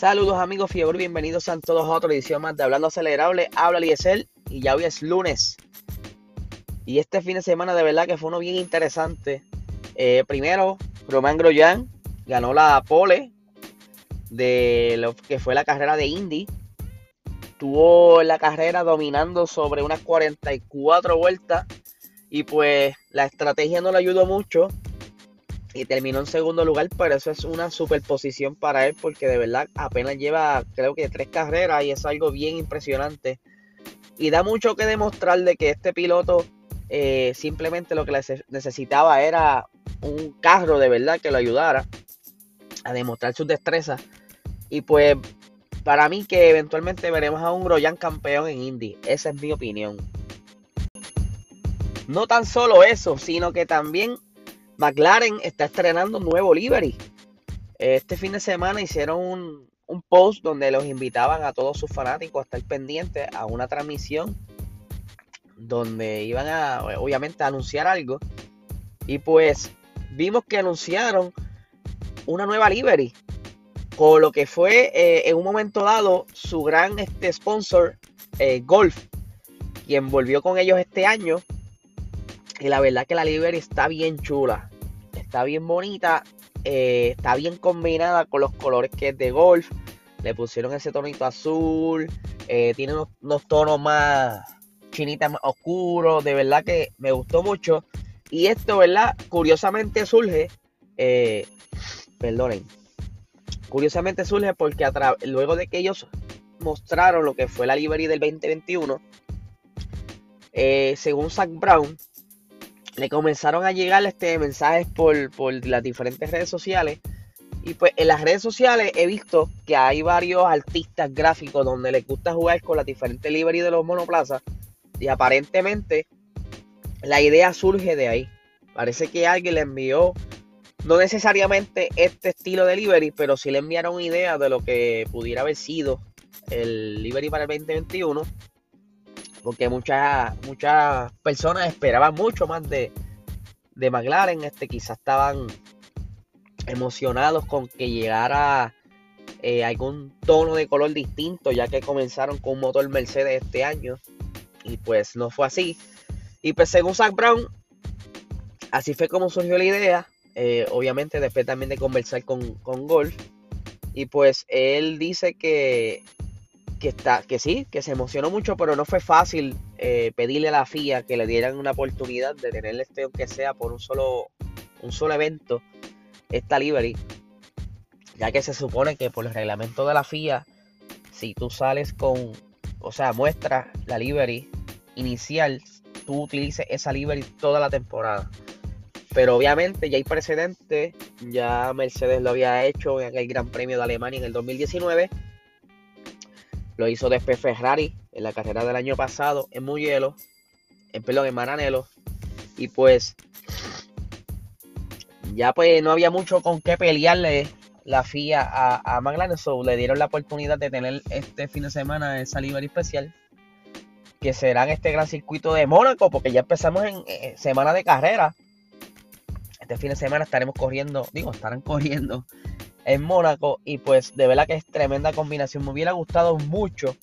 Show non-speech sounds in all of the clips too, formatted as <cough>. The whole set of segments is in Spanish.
Saludos amigos Fiebre, bienvenidos a todos a otra edición más de Hablando Acelerable. Habla Liesel y ya hoy es lunes. Y este fin de semana de verdad que fue uno bien interesante. Eh, primero, Román Grosjean ganó la pole de lo que fue la carrera de Indy. Tuvo la carrera dominando sobre unas 44 vueltas y pues la estrategia no le ayudó mucho y terminó en segundo lugar, pero eso es una superposición para él porque de verdad apenas lleva creo que tres carreras y es algo bien impresionante. Y da mucho que demostrar de que este piloto eh, simplemente lo que necesitaba era un carro de verdad que lo ayudara a demostrar sus destrezas. Y pues para mí que eventualmente veremos a un Groyan campeón en Indy. Esa es mi opinión. No tan solo eso, sino que también McLaren está estrenando un nuevo livery. Este fin de semana hicieron un, post donde los invitaban a todos sus fanáticos a estar pendientes a una transmisión donde iban a, obviamente, a anunciar algo. Y pues vimos que anunciaron una nueva livery. Con lo que fue eh, en un momento dado su gran este, sponsor, eh, Golf, quien volvió con ellos este año. Y la verdad que la livery está bien chula está bien bonita, eh, está bien combinada con los colores que es de golf. Le pusieron ese tonito azul, eh, tiene unos, tonos más chinitas más oscuros, de verdad que me gustó mucho. Y esto, ¿verdad? Curiosamente surge, eh, perdonen, curiosamente surge porque luego de que ellos mostraron lo que fue la livery del 2021, según Zach Brown, le comenzaron a llegar este mensajes por, las diferentes redes sociales. Y pues en las redes sociales he visto que hay varios artistas gráficos donde les gusta jugar con las diferentes livery de los monoplazas. Y aparentemente la idea surge de ahí. Parece que alguien le envió, no necesariamente este estilo de livery, pero sí le enviaron idea de lo que pudiera haber sido el livery para el 2021 porque muchas, muchas personas esperaban mucho más de, de McLaren, este, quizás estaban emocionados con que llegara eh, algún tono de color distinto, ya que comenzaron con un motor Mercedes este año, y pues no fue así. Y pues según Zach Brown, así fue como surgió la idea, eh, obviamente después también de conversar con, con Golf, y pues él dice que que, está, que sí, que se emocionó mucho, pero no fue fácil eh, pedirle a la FIA que le dieran una oportunidad de tenerle este, aunque sea por un solo, un solo evento, esta livery. Ya que se supone que por el reglamento de la FIA, si tú sales con, o sea, muestra la livery inicial, tú utilices esa livery toda la temporada. Pero obviamente ya hay precedentes, ya Mercedes lo había hecho en el Gran Premio de Alemania en el 2019 lo hizo después Ferrari en la carrera del año pasado en Mugello, en perdón, en Maranello. Y pues ya pues no había mucho con qué pelearle la FIA a, a McLaren. le dieron la oportunidad de tener este fin de semana esa livery especial. Que será en este gran circuito de Mónaco. Porque ya empezamos en eh, semana de carrera. Este fin de semana estaremos corriendo. Digo, estarán corriendo en Mónaco. Y pues de verdad que es tremenda combinación. Me hubiera gustado mucho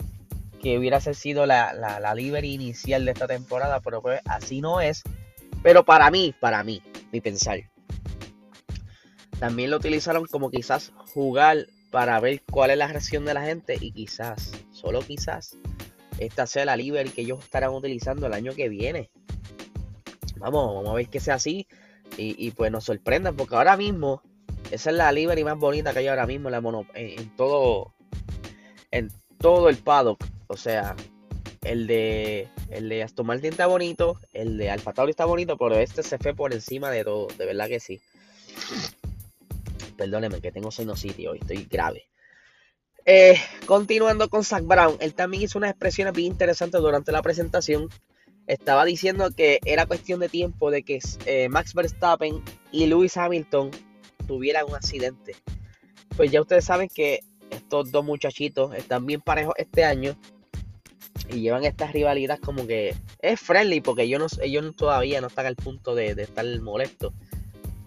que hubiera sido la, la, livery inicial de esta temporada, pero pues así no es. Pero para mí, para mí, mi pensar. También lo utilizaron como quizás jugar para ver cuál es la reacción de la gente y quizás, solo quizás, esta sea la livery que ellos estarán utilizando el año que viene. Vamos, vamos a ver que sea así y, y pues nos sorprendan porque ahora mismo esa es la livery más bonita que hay ahora mismo en, la mono, en, todo en todo el paddock. O sea, el de el de Aston Martin está bonito, el de Alfa Tauri está bonito, pero este se fue por encima de todo, de verdad que sí. Perdóneme que tengo sinusitis hoy, estoy grave. Eh, continuando con Zach Brown, él también hizo unas expresiones bien interesantes durante la presentación. Estaba diciendo que era cuestión de tiempo de que eh, Max Verstappen y Lewis Hamilton tuviera un accidente. Pues ya ustedes saben que estos dos muchachitos están bien parejos este año y llevan esta rivalidad como que es friendly porque ellos, no, ellos todavía no están al punto de, estar molestos.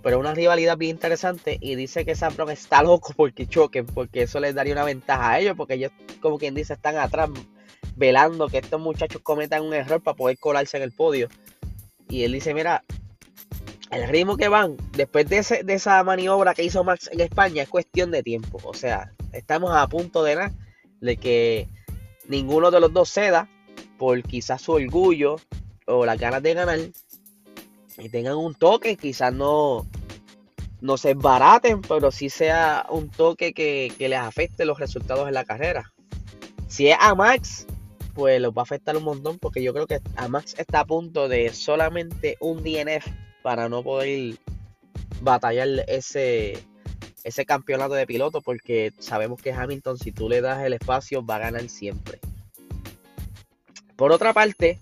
pero una rivalidad bien interesante y dice que Sampron está loco porque choquen, porque eso les daría una ventaja a ellos, porque ellos, como quien dice, están atrás velando que estos muchachos cometan un error para poder colarse en el podio. Y él dice, mira, el ritmo que van después de, de esa maniobra que hizo Max en España es cuestión de tiempo. O sea, estamos a punto de nada, de que ninguno de los dos ceda por quizás su orgullo o las ganas de ganar y tengan un toque, quizás no, no se baraten, pero sí sea un toque que, les afecte los resultados en la carrera. Si es a Max, pues los va a afectar un montón, porque yo creo que a Max está a punto de solamente un DNF para no poder batallar ese, ese campeonato de piloto, porque sabemos que Hamilton, si tú le das el espacio, va a ganar siempre. Por otra parte,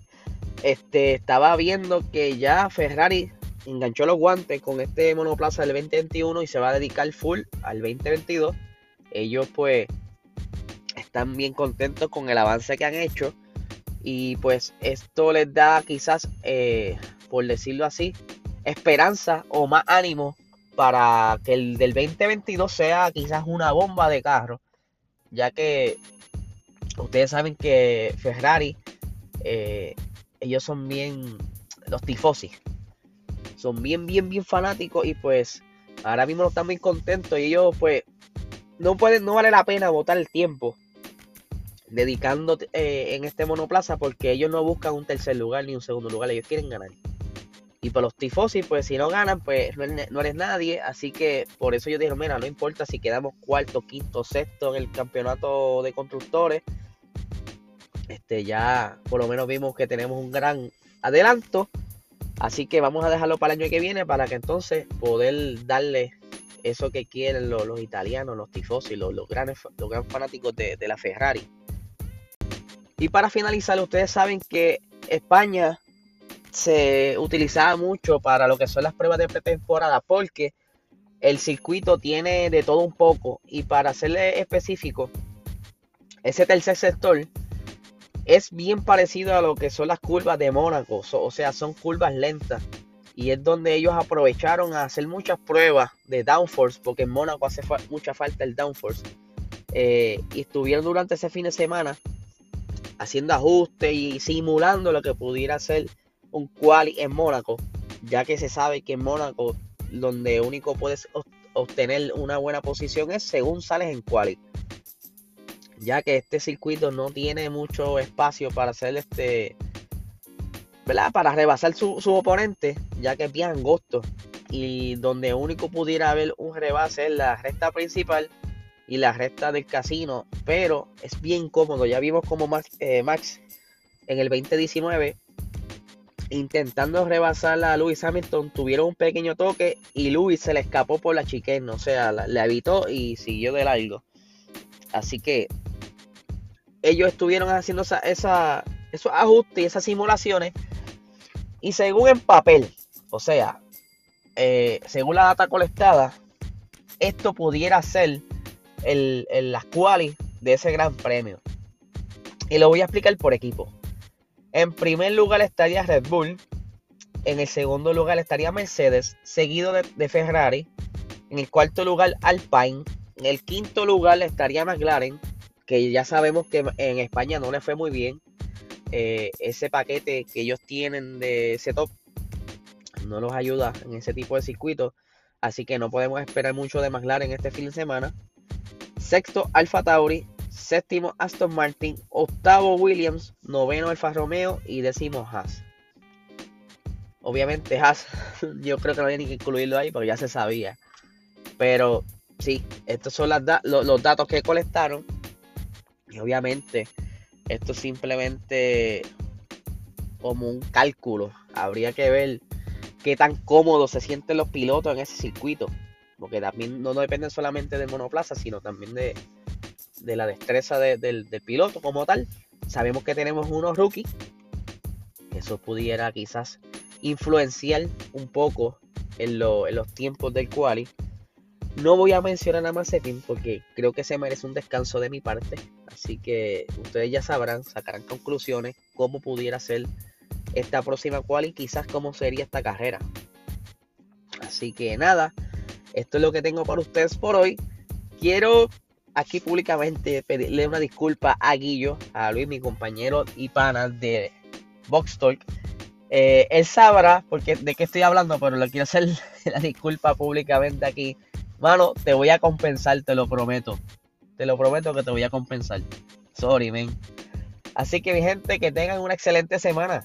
este, estaba viendo que ya Ferrari enganchó los guantes con este monoplaza del 2021 y se va a dedicar full al 2022. Ellos pues están bien contentos con el avance que han hecho y pues esto les da quizás, eh, por decirlo así, esperanza o más ánimo para que el del 2022 sea quizás una bomba de carro, ya que ustedes saben que Ferrari eh, ellos son bien, los tifosi, son bien, bien, bien fanáticos y pues ahora mismo están bien contentos y ellos pues no pueden, no vale la pena botar el tiempo dedicando eh, en este monoplaza porque ellos no buscan un tercer lugar ni un segundo lugar, ellos quieren ganar. Y para los tifosi, pues si no ganan, pues no eres, nadie. Así que por eso yo dije, mira, no importa si quedamos cuarto, quinto, sexto en el campeonato de constructores este, ya por lo menos vimos que tenemos un gran adelanto. Así que vamos a dejarlo para el año que viene para que entonces poder darle eso que quieren los, italianos, los tifosi, los, grandes, los grandes fanáticos de la Ferrari. Y para finalizar, ustedes saben que España se utilizaba mucho para lo que son las pruebas de pretemporada porque el circuito tiene de todo un poco y para serle específico, ese tercer sector es bien parecido a lo que son las curvas de Mónaco, o sea, son curvas lentas. Y es donde ellos aprovecharon a hacer muchas pruebas de downforce, porque en Mónaco hace mucha falta el downforce. Eh, y estuvieron durante ese fin de semana haciendo ajustes y simulando lo que pudiera ser un quali en Mónaco, ya que se sabe que en Mónaco, donde único puedes obtener una buena posición es según sales en quali ya que este circuito no tiene mucho espacio para hacer este, ¿verdad? Para rebasar su, oponente, ya que es bien angosto y donde único pudiera haber un rebase es la recta principal y la recta del casino, pero es bien cómodo. Ya vimos como Max, eh, Max en el 2019 intentando rebasar a Lewis Hamilton tuvieron un pequeño toque y Lewis se le escapó por la chiquena, o sea, le evitó y siguió de largo. Así que ellos estuvieron haciendo esa, esos ajustes y esas simulaciones. Y según en papel, o sea, eh, según la data colectada, esto pudiera ser el, las quali de ese gran premio. Y lo voy a explicar por equipo. En primer lugar estaría Red Bull. En el segundo lugar estaría Mercedes, seguido de, Ferrari. En el cuarto lugar Alpine. En el quinto lugar estaría McLaren que ya sabemos que en España no le fue muy bien. Eh, ese paquete que ellos tienen de setup no los ayuda en ese tipo de circuitos. Así que no podemos esperar mucho de McLaren este fin de semana. Sexto, Alfa Tauri. Séptimo, Aston Martin. Octavo, Williams. Noveno, Alfa Romeo. Y décimo, Haas. Obviamente, Haas, <laughs> yo creo que no había ni que incluirlo ahí porque ya se sabía. Pero sí, estos son los datos que colectaron y obviamente esto es simplemente como un cálculo. Habría que ver qué tan cómodos se sienten los pilotos en ese circuito. Porque también no, depende solamente del monoplaza, sino también de, la destreza del, piloto como tal. Sabemos que tenemos unos rookies. Eso pudiera quizás influenciar un poco en, los tiempos del quali. No voy a mencionar a Mazepin porque creo que se merece un descanso de mi parte. Así que ustedes ya sabrán, sacarán conclusiones, cómo pudiera ser esta próxima cual y quizás cómo sería esta carrera. Así que nada, esto es lo que tengo para ustedes por hoy. Quiero aquí públicamente pedirle una disculpa a Guillo, a Luis, mi compañero y pana de Box Talk. Eh, sabrá porque, de qué estoy hablando, pero le quiero hacer <laughs> la disculpa públicamente aquí. Mano, te voy a compensar, te lo prometo. Te lo prometo que te voy a compensar. Sorry, men. Así que mi gente, que tengan una excelente semana.